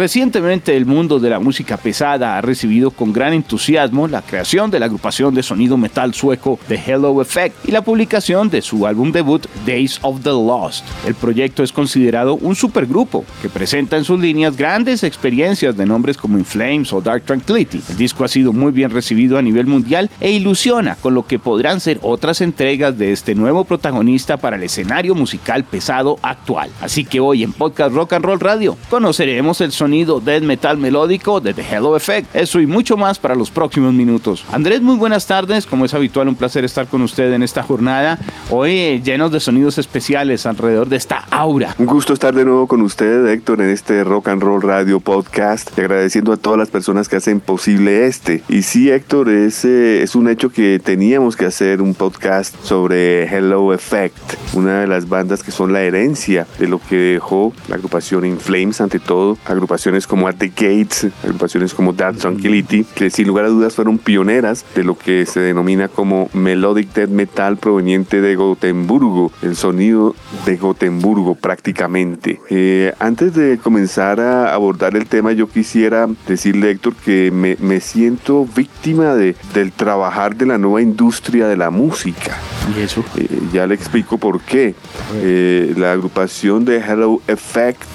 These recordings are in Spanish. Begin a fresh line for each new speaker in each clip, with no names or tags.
Recientemente el mundo de la música pesada ha recibido con gran entusiasmo la creación de la agrupación de sonido metal sueco The Hello Effect y la publicación de su álbum debut Days of the Lost. El proyecto es considerado un supergrupo que presenta en sus líneas grandes experiencias de nombres como In Flames o Dark Tranquility. El disco ha sido muy bien recibido a nivel mundial e ilusiona con lo que podrán ser otras entregas de este nuevo protagonista para el escenario musical pesado actual. Así que hoy en Podcast Rock and Roll Radio conoceremos el sonido death metal melódico de The Hello Effect. Eso y mucho más para los próximos minutos. Andrés, muy buenas tardes. Como es habitual, un placer estar con usted en esta jornada. Hoy eh, llenos de sonidos especiales alrededor de esta aura.
Un gusto estar de nuevo con usted, Héctor, en este Rock and Roll Radio Podcast. Y agradeciendo a todas las personas que hacen posible este. Y sí, Héctor, es, eh, es un hecho que teníamos que hacer un podcast sobre Hello Effect, una de las bandas que son la herencia de lo que dejó la agrupación In Flames, ante todo, agrupación agrupaciones como At the Gates, agrupaciones como That Tranquility, que sin lugar a dudas fueron pioneras de lo que se denomina como Melodic Death Metal proveniente de Gotemburgo, el sonido de Gotemburgo prácticamente. Eh, antes de comenzar a abordar el tema, yo quisiera decirle, Héctor, que me, me siento víctima de, del trabajar de la nueva industria de la música.
¿Y eso?
Eh, ya le explico por qué. Eh, la agrupación de Hello Effect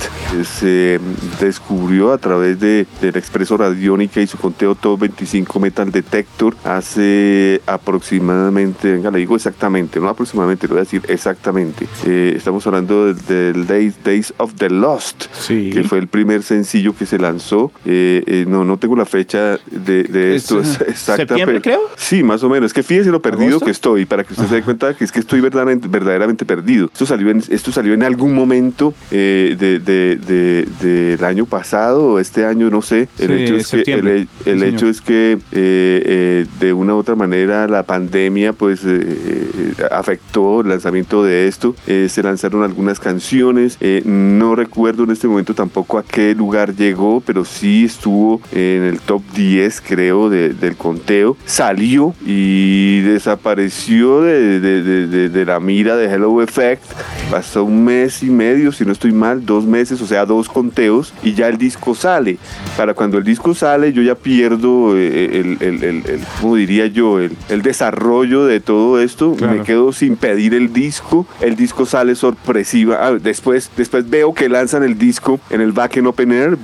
se descubrió a través de, del Expreso Radiónica y su conteo Top 25 Metal Detector hace aproximadamente, venga, le digo exactamente, no aproximadamente, lo voy a decir exactamente. Eh, estamos hablando del, Days, Days of the Lost,
Sí.
que fue el primer sencillo que se lanzó. Eh, eh, no, no tengo la fecha de, de esto
Es,
exacta.
¿septiembre,
pero-
creo?
Sí, más o menos. Es que fíjese lo perdido
¿Agosto?
que estoy, para que usted se dé cuenta que es que estoy verdaderamente, verdaderamente perdido. Esto salió en, esto salió en algún momento eh, de, de- de- del año pasado o este año, no sé. El
Sí,
hecho es que, el, el
Sí,
hecho es que eh, eh, de una u otra manera la pandemia pues eh, eh, afectó el lanzamiento de esto. Eh, se lanzaron algunas canciones. eh, no recuerdo en este momento tampoco a qué lugar llegó, pero sí estuvo en el top 10 creo de- del conteo. Salió y desapareció de, de- de- de- de la mira de Hello Effect. Pasó un mes y medio, si no estoy mal, dos meses, o sea, dos conteos, y ya el disco sale. Para cuando el disco sale, yo ya pierdo eh, el, el- el- el- ¿cómo diría yo? El, el desarrollo de todo esto.
Claro.
Me quedo sin pedir el disco. El disco sale sorpresiva. Ah, después, después veo que lanzan el disco en el Back in Open Air.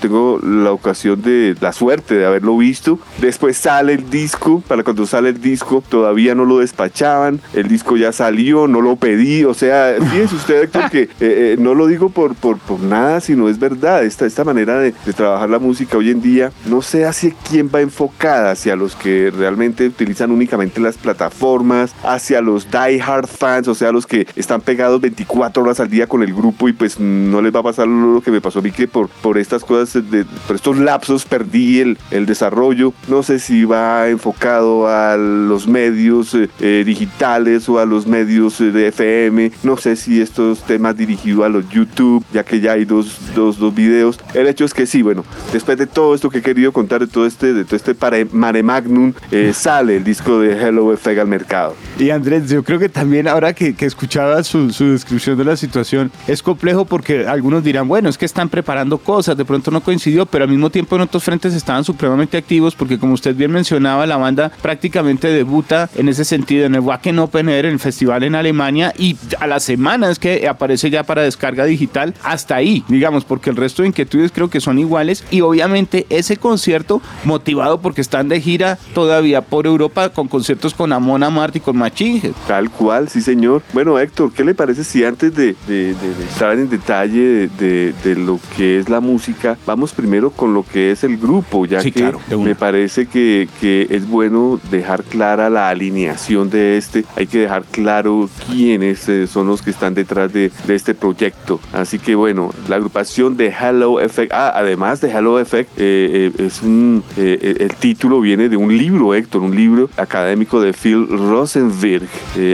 Tengo la ocasión de, la suerte de haberlo visto. Después sale el disco. Para cuando sale el disco, todavía no lo despachaban. El disco ya salió, no lo pedí. O sea, fíjese usted, Héctor, que eh, eh, no lo digo por, por, por nada, sino es verdad. Esta, esta manera de, trabajar la música hoy en día, no sé hacia quién va enfocada, hacia los que realmente utilizan únicamente las plataformas, hacia los die hard fans, o sea, los que están pegados 24 horas al día con el grupo y pues no les va a pasar lo que me pasó a mí que por, por estas cosas, por estos lapsos perdí el, el desarrollo. No sé si va enfocado a los medios eh, eh, digitales o a los medios eh, de FM. No sé si estos temas dirigidos a los YouTube, ya que ya hay dos, dos, dos videos. El hecho es que sí, bueno, después de todo esto que he querido contar, de todo este, de todo este mare magnum, eh, sale el disco de Hello Effect al mercado.
Y Andrés, yo creo que también ahora que, que escuchaba su, su descripción de la situación, es complejo porque algunos dirán, bueno, es que están preparando cosas, de pronto no coincidió, pero al mismo tiempo en otros frentes estaban supremamente activos porque como usted bien mencionaba, la banda prácticamente debuta en ese sentido en el Wacken Open Air, en el festival en Alemania, y a las semanas que aparece ya para descarga digital, hasta ahí, digamos, porque el resto de inquietudes creo que son iguales y obviamente ese concierto motivado porque están de gira todavía por Europa con conciertos con Amon Amart y con Machine Head.
Tal cual, sí señor. Bueno, Héctor, ¿qué le parece si antes de, de- de- de entrar en detalle de, lo que es la música, vamos primero con lo que es el grupo, ya
Sí,
que
claro,
me parece que, que es bueno dejar clara la alineación de este este, hay que dejar claro quiénes eh, son los que están detrás de, de, este proyecto. Así que bueno, la agrupación de Hello Effect, ah, además de Hello Effect, eh, eh, es un, el título viene de un libro, Héctor, un libro académico de Phil Rosenberg.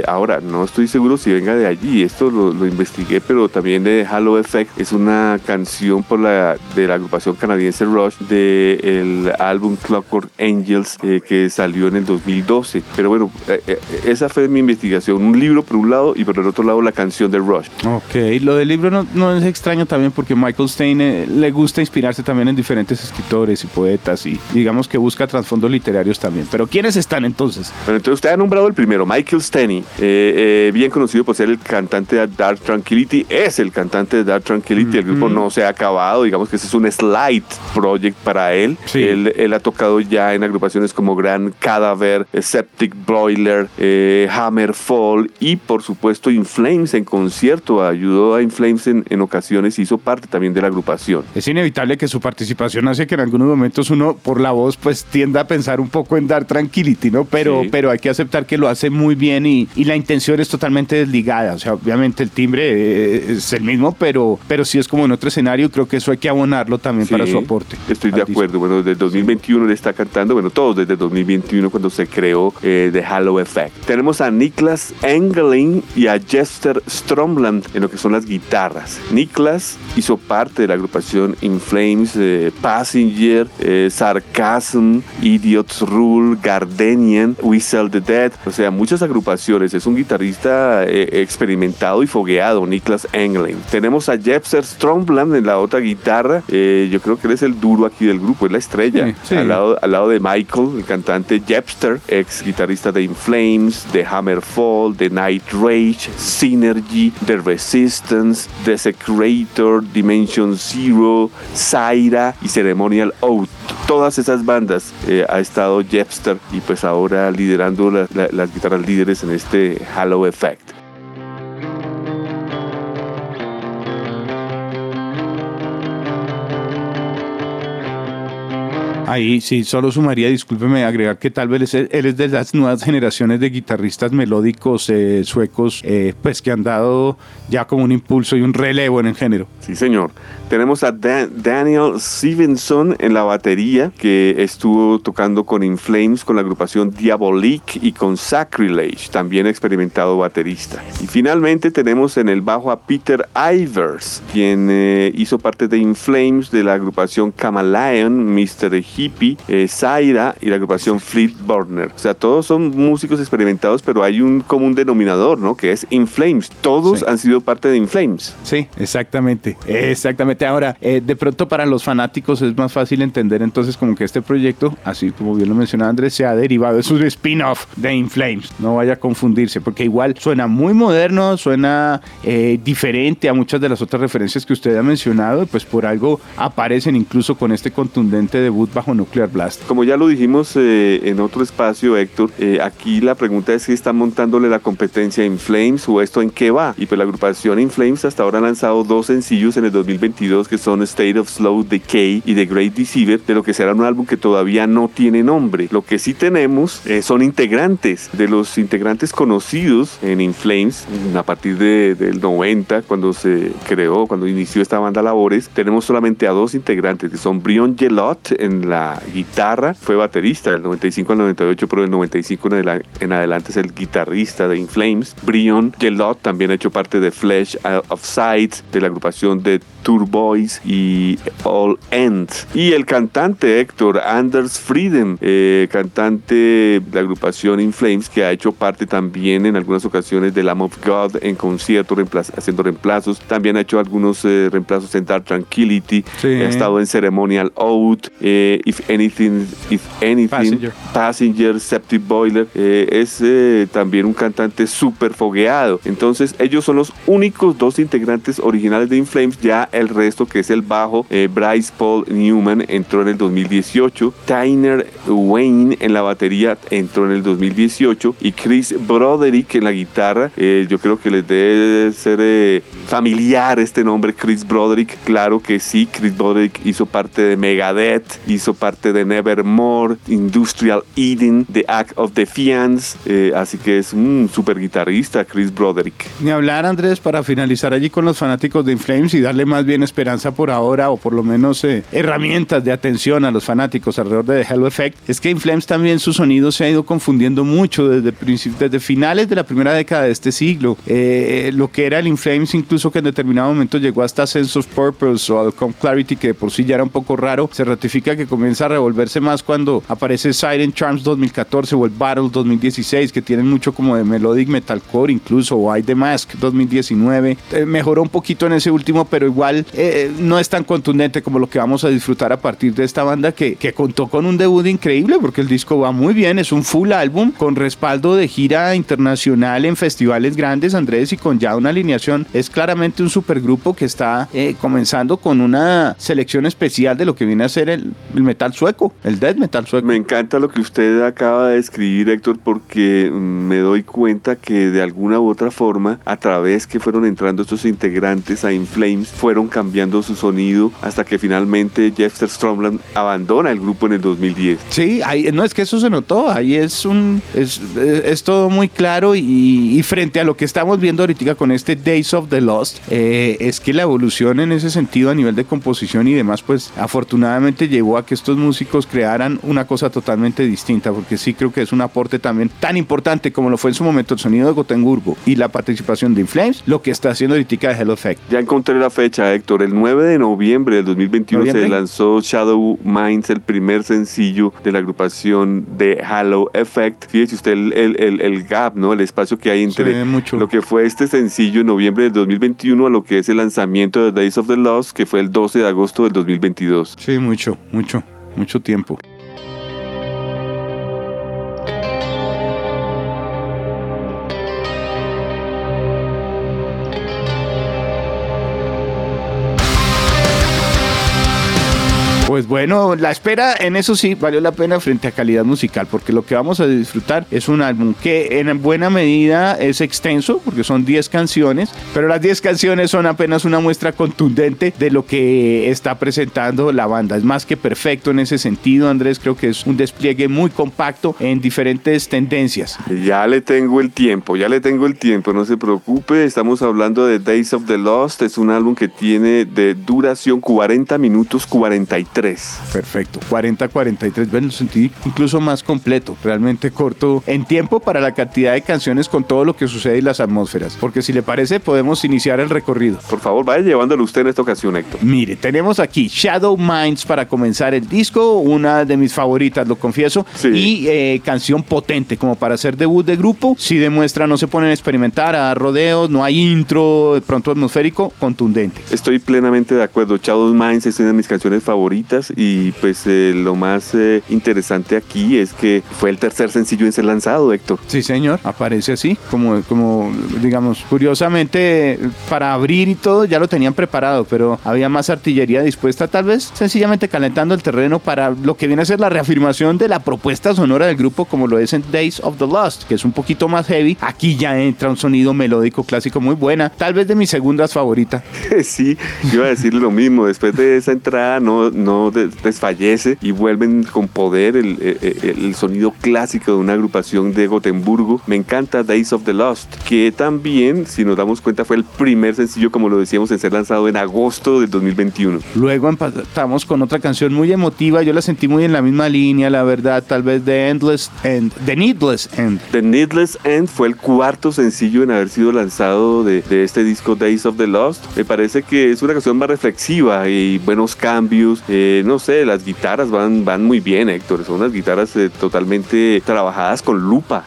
ahora, no estoy seguro si venga de allí, esto lo, lo, investigué, pero también de Hello Effect es una canción por la, de la agrupación canadiense Rush del álbum Clockwork Angels que salió en el 2012. Pero bueno, esa fue mi investigación, un libro por un lado y por el otro lado la canción de Rush.
Ok, lo del libro no, no es extraño también porque Michael Stein eh, le gusta inspirarse también en diferentes escritores y poetas y digamos que busca trasfondos literarios también. Pero ¿quiénes están entonces?
Bueno, entonces usted ha nombrado el primero, Michael Stein, eh, eh, bien conocido por ser el cantante de Dark Tranquility, es el cantante de Dark Tranquility, el grupo no se ha acabado, digamos que ese es un slide project para él. él. Él, ha tocado ya en agrupaciones como Grand Cadaver, Septic Broiler, Hammerfall y por supuesto Inflames en concierto, ayudó a Inflames en, en ocasiones y hizo parte también de la agrupación.
Es inevitable que su participación hace que en algunos momentos uno por la voz pues tienda a pensar un poco en dar tranquility, ¿no? Pero, pero hay que aceptar que lo hace muy bien y, y, la intención es totalmente desligada, o sea, obviamente el timbre eh, es el mismo, pero, pero sí es como en otro escenario, creo que eso hay que abonarlo también para su aporte.
Estoy de acuerdo, bueno, desde 2021 le está cantando, bueno, todos desde 2021 cuando se creó eh, The Halo Effect. Tenemos a Niklas Engeling y a Jester Stromland en lo que son las guitarras. Niklas hizo parte de la agrupación In Flames, eh, Passenger, eh, Sarcasm, Idiots Rule, Gardenian, Whistle the Dead, o sea, muchas agrupaciones. Es un guitarrista eh, experimentado y fogueado, Niklas Engeling. Tenemos a Jester Stromland en la otra guitarra. yo creo que él es el duro aquí del grupo, es la estrella. Al, lado, al lado de Michael, el cantante Jepster, ex guitarrista de In Flames, de Hammerfall, de Night Rage, Synergy, The Resistance, Dimension Zero, Zaira y Ceremonial Out. Todas esas bandas eh, ha estado Jepster y pues ahora liderando las guitarras líderes en este Halo Effect.
Ahí sí, solo sumaría, discúlpeme, agregar que tal vez él es de las nuevas generaciones de guitarristas melódicos eh, suecos, eh, pues que han dado ya como un impulso y un relevo en el género.
Sí, señor. Tenemos a Daniel Stevenson en la batería, que estuvo tocando con Inflames, con la agrupación Diabolique y con Sacrilege, también experimentado baterista. Y finalmente tenemos en el bajo a Peter Ivers, quien eh, hizo parte de Inflames, de la agrupación Camaleon, Mr. Hippie, eh, Zaira y la agrupación Fleet Burner. O sea, todos son músicos experimentados, pero hay un común denominador, ¿no? Que es Inflames. Todos han sido parte de Inflames.
Sí, exactamente. Exactamente. Ahora, eh, de pronto para los fanáticos es más fácil entender entonces como que este proyecto, así como bien lo mencionaba Andrés, se ha derivado. Es un spin-off de Inflames. No vaya a confundirse, porque igual suena muy moderno, suena eh, diferente a muchas de las otras referencias que usted ha mencionado, pues por algo aparecen incluso con este contundente debut bajo Nuclear Blast.
Como ya lo dijimos eh, en otro espacio, Héctor, eh, aquí la pregunta es si están montándole la competencia en Flames o esto en qué va. Y pues la agrupación In Flames hasta ahora ha lanzado dos sencillos en el 2022 que son State of Slow Decay y The Great Deceiver, de lo que será un álbum que todavía no tiene nombre. Lo que sí tenemos eh, son integrantes, de los integrantes conocidos en In Flames a partir de, del 90, cuando se creó, cuando inició esta banda Labores, tenemos solamente a dos integrantes, que son Brion Gelot en la guitarra, fue baterista del 95 al 98, pero del 95 en adelante es el guitarrista de Inflames. Brion Gelot también ha hecho parte de Flesh of Sight, de la agrupación de Tour Boys y All End. Y el cantante Héctor Anders Frieden, eh, cantante de la agrupación Inflames, que ha hecho parte también en algunas ocasiones de Lamb of God en concierto, haciendo reemplazos. También ha hecho algunos eh, reemplazos en Dark Tranquility, ha estado en Ceremonial Out. Eh, If Anything, If Anything, Passenger, Septic Boiler, eh, es eh, también un cantante súper fogueado. Entonces ellos son los únicos dos integrantes originales de Inflames, ya el resto que es el bajo, eh, Bryce Paul Newman entró en el 2018, Tyner Wayne en la batería entró en el 2018 y Chris Broderick en la guitarra, yo creo que les debe ser familiar este nombre, Chris Broderick, claro que sí, Chris Broderick hizo parte de Megadeth, hizo parte de Nevermore, Industrial Eating, The Act of Defiance, eh, así que es un super guitarrista, Chris Broderick.
Ni hablar, Andrés, para finalizar allí con los fanáticos de Inflames y darle más bien esperanza por ahora, o por lo menos eh, herramientas de atención a los fanáticos alrededor de The Hello Effect, es que Inflames también su sonido se ha ido confundiendo mucho desde, desde finales de la primera década de este siglo. Eh, lo que era el Inflames, incluso que en determinado momento llegó hasta Sense of Purpose o Come Clarity, que por sí ya era un poco raro, se ratifica que comienza a revolverse más cuando aparece Siren Charms 2014 o el Battle 2016, que tienen mucho como de melodic metalcore incluso, o The Mask 2019. Eh, mejoró un poquito en ese último, pero igual eh, no es tan contundente como lo que vamos a disfrutar a partir de esta banda que, que contó con un debut increíble porque el disco va muy bien, es un full álbum con respaldo de gira internacional en festivales grandes, Andrés, y con ya una alineación. Es claramente un supergrupo que está eh, comenzando con una selección especial de lo que viene a ser el, el metal sueco, el death metal sueco.
Me encanta lo que usted acaba de escribir, Héctor, porque me doy cuenta que de alguna u otra forma, a través que fueron entrando estos integrantes a Inflames, fueron cambiando su sonido hasta que finalmente Jeffster Stromland abandona el grupo en el 2010.
Sí, ahí, no es que eso se notó, ahí es un es, es todo muy claro y, y, frente a lo que estamos viendo ahorita con este Days of the Lost, eh, es que la evolución en ese sentido a nivel de composición y demás, pues afortunadamente llevó a que estos músicos crearan una cosa totalmente distinta, porque sí creo que es un aporte también tan importante como lo fue en su momento el sonido de Gotemburgo y la participación de Inflames, lo que está haciendo ahorita de Hello Effect.
Ya encontré la fecha, Héctor, el 9 de noviembre del 2021 ¿Noviembre? se lanzó Shadow Minds, el primer sencillo de la agrupación de Halo Effect. Fíjese usted el, el, el, el gap, ¿no? El espacio que hay entre lo que fue este sencillo en noviembre del 2021 a lo que es el lanzamiento de Days of the Lost, que fue el 12 de agosto del 2022.
Sí, mucho, mucho, mucho tiempo. Pues bueno, la espera en eso sí valió la pena frente a calidad musical, porque lo que vamos a disfrutar es un álbum que en buena medida es extenso, porque son 10 canciones, pero las 10 canciones son apenas una muestra contundente de lo que está presentando la banda. Es más que perfecto en ese sentido, Andrés, creo que es un despliegue muy compacto en diferentes tendencias.
Ya le tengo el tiempo, ya le tengo el tiempo, no se preocupe, estamos hablando de Days of the Lost, es un álbum que tiene de duración 40 minutos 43.
Perfecto, 40-43, bueno, lo sentí incluso más completo, realmente corto en tiempo para la cantidad de canciones con todo lo que sucede y las atmósferas, porque si le parece podemos iniciar el recorrido.
Por favor, vaya llevándolo usted en esta ocasión, Héctor.
Mire, tenemos aquí Shadow Minds para comenzar el disco, una de mis favoritas, lo confieso, sí. y eh, canción potente como para hacer debut de grupo, si demuestra, no se ponen a experimentar, a rodeos, no hay intro, de pronto atmosférico, contundente.
Estoy plenamente de acuerdo, Shadow Minds es una de mis canciones favoritas y pues eh, lo más eh, interesante aquí es que fue el tercer sencillo en ser lanzado, Héctor.
Sí, señor, aparece así, como, como digamos, curiosamente para abrir y todo ya lo tenían preparado, pero había más artillería dispuesta, tal vez sencillamente calentando el terreno para lo que viene a ser la reafirmación de la propuesta sonora del grupo como lo es en Days of the Lost, que es un poquito más heavy. Aquí ya entra un sonido melódico clásico muy buena, tal vez de mis segundas favoritas.
sí, iba a decir lo mismo, después de esa entrada no, no desfallece y vuelven con poder el, el, el, sonido clásico de una agrupación de Gotemburgo. Me encanta Days of the Lost, que también, si nos damos cuenta, fue el primer sencillo, como lo decíamos, en ser lanzado en agosto del 2021.
Luego empatamos con otra canción muy emotiva, yo la sentí muy en la misma línea, la verdad, tal vez The Endless End, The Needless End.
The Needless End fue el cuarto sencillo en haber sido lanzado de, de este disco Days of the Lost. Me parece que es una canción más reflexiva y buenos cambios. Eh, no sé, las guitarras van, van muy bien, Héctor. Son unas guitarras eh, totalmente trabajadas con lupa.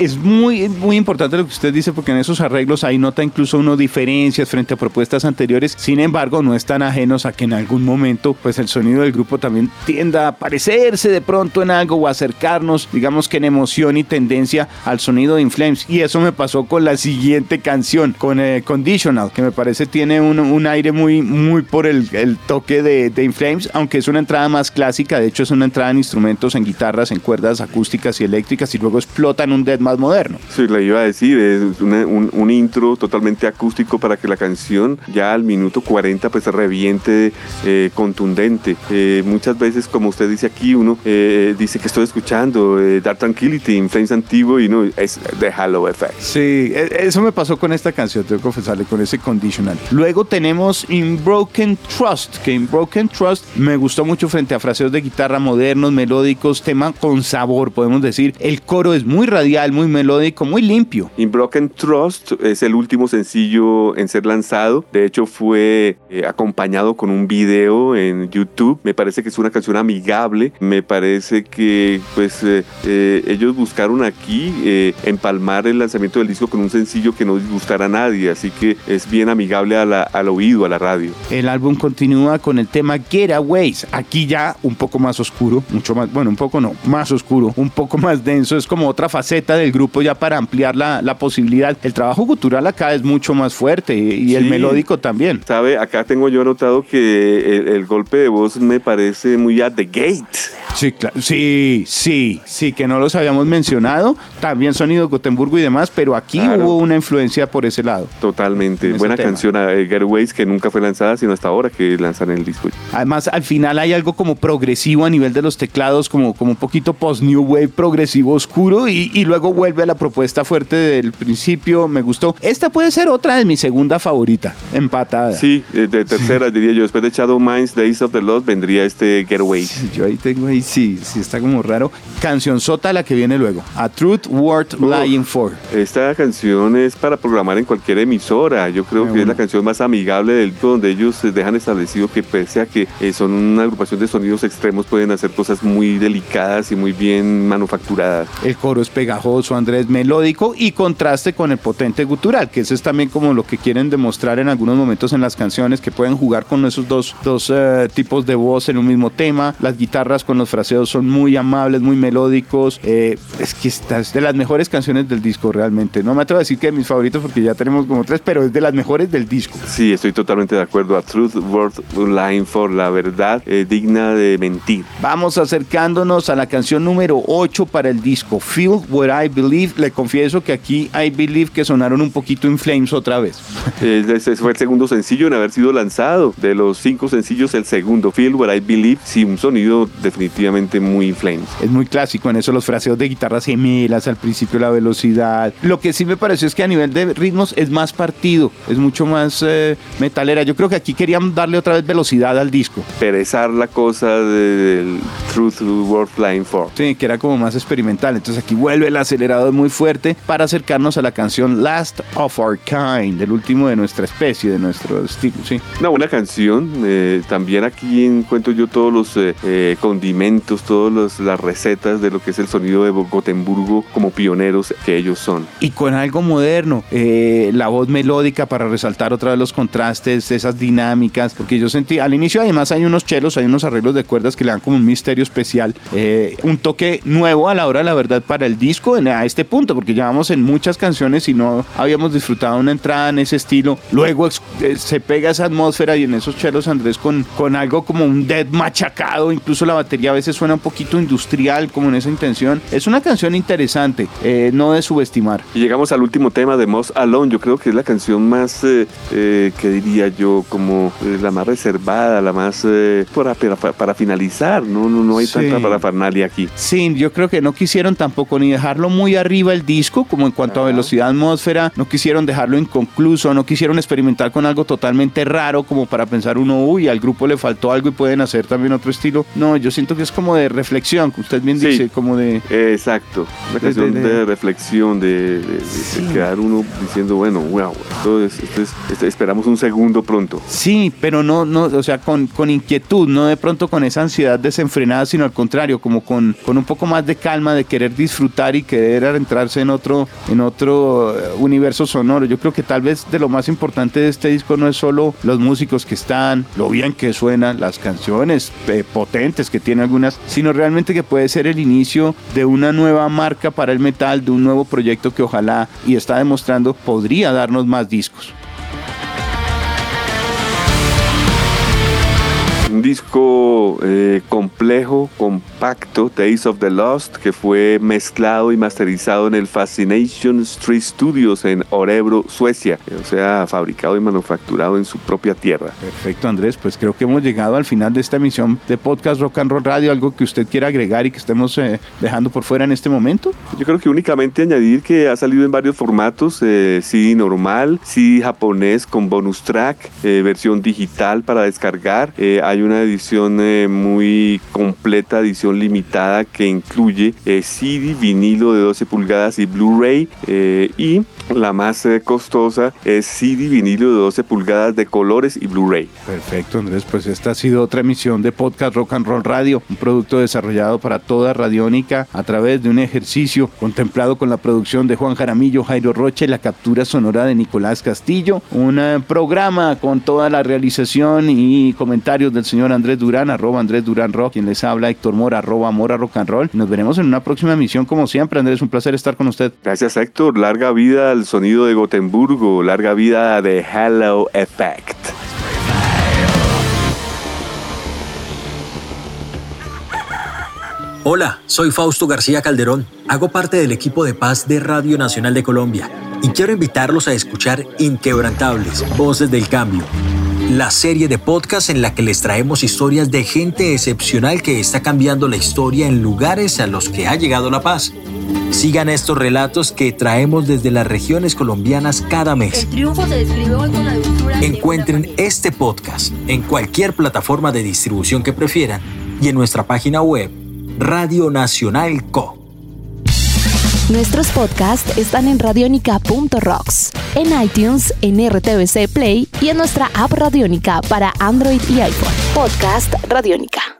Es muy, muy importante lo que usted dice porque en esos arreglos ahí nota incluso uno diferencias frente a propuestas anteriores. Sin embargo, no están ajenos a que en algún momento pues el sonido del grupo también tienda a parecerse de pronto en algo o acercarnos, digamos que en emoción y tendencia al sonido de Inflames. Y eso me pasó con la siguiente canción, con eh, Conditional, que me parece tiene un, un aire muy, muy por el, el toque de, de Inflames, aunque es una entrada más clásica. De hecho, es una entrada en instrumentos, en guitarras, en cuerdas acústicas y eléctricas y luego explota en un death más moderno.
Sí, le iba a decir, es un, un, intro totalmente acústico para que la canción ya al minuto 40 pues reviente eh, contundente. Eh, muchas veces, como usted dice aquí, uno eh, dice que estoy escuchando Dark Tranquility, in Flames Antiguo y no, es de Halo Effect.
Sí, e, eso me pasó con esta canción, tengo que confesarle, con ese conditional. Luego tenemos In Broken Trust, que In Broken Trust me gustó mucho frente a fraseos de guitarra modernos, melódicos, tema con sabor, podemos decir. El coro es muy radial, muy melódico, muy limpio.
In Broken Trust es el último sencillo en ser lanzado. De hecho, fue eh, acompañado con un video en YouTube. Me parece que es una canción amigable. Me parece que pues eh, eh, ellos buscaron aquí empalmar el lanzamiento del disco con un sencillo que no disgustara a nadie. Así que es bien amigable al oído, a la radio.
El álbum continúa con el tema Getaways. Aquí ya un poco más oscuro, mucho más, bueno, un poco no, más oscuro, un poco más denso. Es como otra faceta del grupo ya para ampliar la, la posibilidad. El trabajo cultural acá es mucho más fuerte y, el melódico también.
Sabe, acá tengo yo notado que el, golpe de voz me parece muy at the gate.
Sí, claro. sí, sí, sí, que no los habíamos mencionado. También sonido Gotemburgo y demás, pero aquí hubo una influencia por ese lado.
Totalmente. Buena canción, eh, Getways, que nunca fue lanzada, sino hasta ahora que lanzan el disco.
Además, al final hay algo como progresivo a nivel de los teclados, como, como un poquito post-new wave progresivo oscuro, y, y luego vuelve a la propuesta fuerte del principio. Me gustó. Esta puede ser otra de mi segunda favorita, empatada.
Sí, eh, de tercera diría yo. Después de Shadow Minds, Days of the Lost, vendría este Getaway.
yo ahí tengo ahí, sí, sí está como raro. Canción Sota, la que viene luego. A Truth Worth Lying For.
Esta canción es para programar en cualquier emisora. Yo creo que es la canción más amigable del donde ellos dejan establecido que pese a que eh, son una agrupación de sonidos extremos, pueden hacer cosas muy delicadas y muy bien manufacturadas.
El coro es pegajoso, Andrés, melódico y contraste con el potente gutural, que eso es también como lo que quieren demostrar en algunos momentos en las canciones, que pueden jugar con esos dos, dos eh, tipos de voz en un mismo tema. Las guitarras con los fraseos son muy amables, muy melódicos. Eh, es que esta es de las mejores canciones del disco realmente. No me atrevo a decir que de mis favoritos porque ya tenemos como tres, pero es de las mejores del disco.
Sí, estoy totalmente de acuerdo. A Truth Worth Line for la verdad eh, digna de mentir.
Vamos acercándonos a la canción número 8 para el disco, Feel What I Believe. Le confieso que aquí I Believe que sonaron un poquito in flames otra vez.
Ese fue el segundo sencillo en haber sido lanzado. De los cinco sencillos, el segundo, Feel What I Believe, sí, un sonido definitivamente muy in flames.
Es muy clásico en eso, los fraseos de guitarras gemelas, al principio la velocidad. Lo que sí me pareció es que a nivel de ritmos es más partido, es mucho más eh, metalera. Yo creo que aquí querían darle otra vez velocidad al disco.
Perezar la cosa del Truth World Flying For.
Sí, que era como más experimental. Entonces aquí vuelve el acelerador muy fuerte para acercarnos a la canción Last of Our Kind, el último de nuestra especie, de nuestro estilo, sí.
Una buena canción. Eh, también aquí encuentro yo todos los eh, eh, condimentos, todas las recetas de lo que es el sonido de Gotemburgo como pioneros que ellos son.
Y con algo moderno, la voz melódica para resaltar otra vez los contrastes, esas dinámicas, porque yo sentí, al inicio además hay unos chelos, hay unos arreglos de cuerdas que le dan como un misterio especial, un toque nuevo a la hora, la verdad, para el disco a este punto, porque llevamos en muchas canciones y no habíamos disfrutado una entrada en ese estilo. Luego se pega esa atmósfera y en esos chelos Andrés con, con algo como un dead machacado, incluso la batería a veces suena un poquito industrial como en esa intención. Es una canción interesante, eh, no de subestimar.
Y llegamos al último tema de Moss Alone, yo creo que es la canción más, eh, eh, que diría yo, como la más reservada, la más para, para, finalizar, no, no, no hay tanta parafernalia aquí.
Sí, yo creo que no quisieron tampoco ni dejarlo muy arriba el disco, como en cuanto a velocidad atmósfera, no quisieron dejarlo inconcluso, no quisieron experimentar con algo totalmente raro como para pensar uno, uy, al grupo le faltó algo y pueden hacer también otro estilo. No, yo siento que es como de reflexión, que usted bien dice, como de...
Exacto, una canción de, reflexión, de, quedar uno diciendo, bueno, wow, entonces esperamos un segundo pronto.
Sí, pero no, no o sea, con, con inquietud, no de pronto con esa ansiedad desenfrenada, sino al contrario, como con, con un poco más de calma, de querer disfrutar y querer adentrarse en otro, en otro eh, universo sonoro. Yo creo que tal vez de lo más importante de este disco no es solo los músicos que están, lo bien que suenan, las canciones eh, potentes que tiene algunas, sino realmente que puede ser el inicio de una nueva marca para el metal, de un nuevo proyecto que ojalá y está demostrando podría darnos más discos.
Un disco eh, complejo, compacto Days of the Lost que fue mezclado y masterizado en el Fascination Street Studios en Orebro, Suecia, o sea, fabricado y manufacturado en su propia tierra.
Perfecto, Andrés, pues creo que hemos llegado al final de esta emisión de Podcast Rock and Roll Radio, algo que usted quiera agregar y que estemos eh, dejando por fuera en este momento.
Yo creo que únicamente añadir que ha salido en varios formatos, eh, CD normal, CD japonés con bonus track, eh, versión digital para descargar, hay una edición muy completa, edición limitada que incluye CD, vinilo de 12 pulgadas y Blu-ray y la más costosa es CD vinilo de 12 pulgadas de colores y Blu-ray.
Perfecto, Andrés. Pues esta ha sido otra emisión de Podcast Rock and Roll Radio, un producto desarrollado para toda Radiónica a través de un ejercicio contemplado con la producción de Juan Jaramillo, Jairo Roche y la captura sonora de Nicolás Castillo. Un eh, programa con toda la realización y comentarios del señor Andrés Durán, arroba Andrés Durán Rock, quien les habla Héctor Mora, arroba Mora Rock and Roll. Nos veremos en una próxima emisión como siempre. Andrés, un placer estar con usted.
Gracias Héctor. Larga vida al sonido de Gotemburgo. Larga vida de Hello Effect.
Hola, soy Fausto García Calderón. Hago parte del equipo de paz de Radio Nacional de Colombia y quiero invitarlos a escuchar Inquebrantables, Voces del Cambio, la serie de podcast en la que les traemos historias de gente excepcional que está cambiando la historia en lugares a los que ha llegado la paz. Sigan estos relatos que traemos desde las regiones colombianas cada mes. Encuentren este podcast en cualquier plataforma de distribución que prefieran y en nuestra página web Radio Nacional Co.
Nuestros podcasts están en radionica.rocks, en iTunes, en RTVC Play y en nuestra app Radionica para Android y iPhone. Podcast Radionica.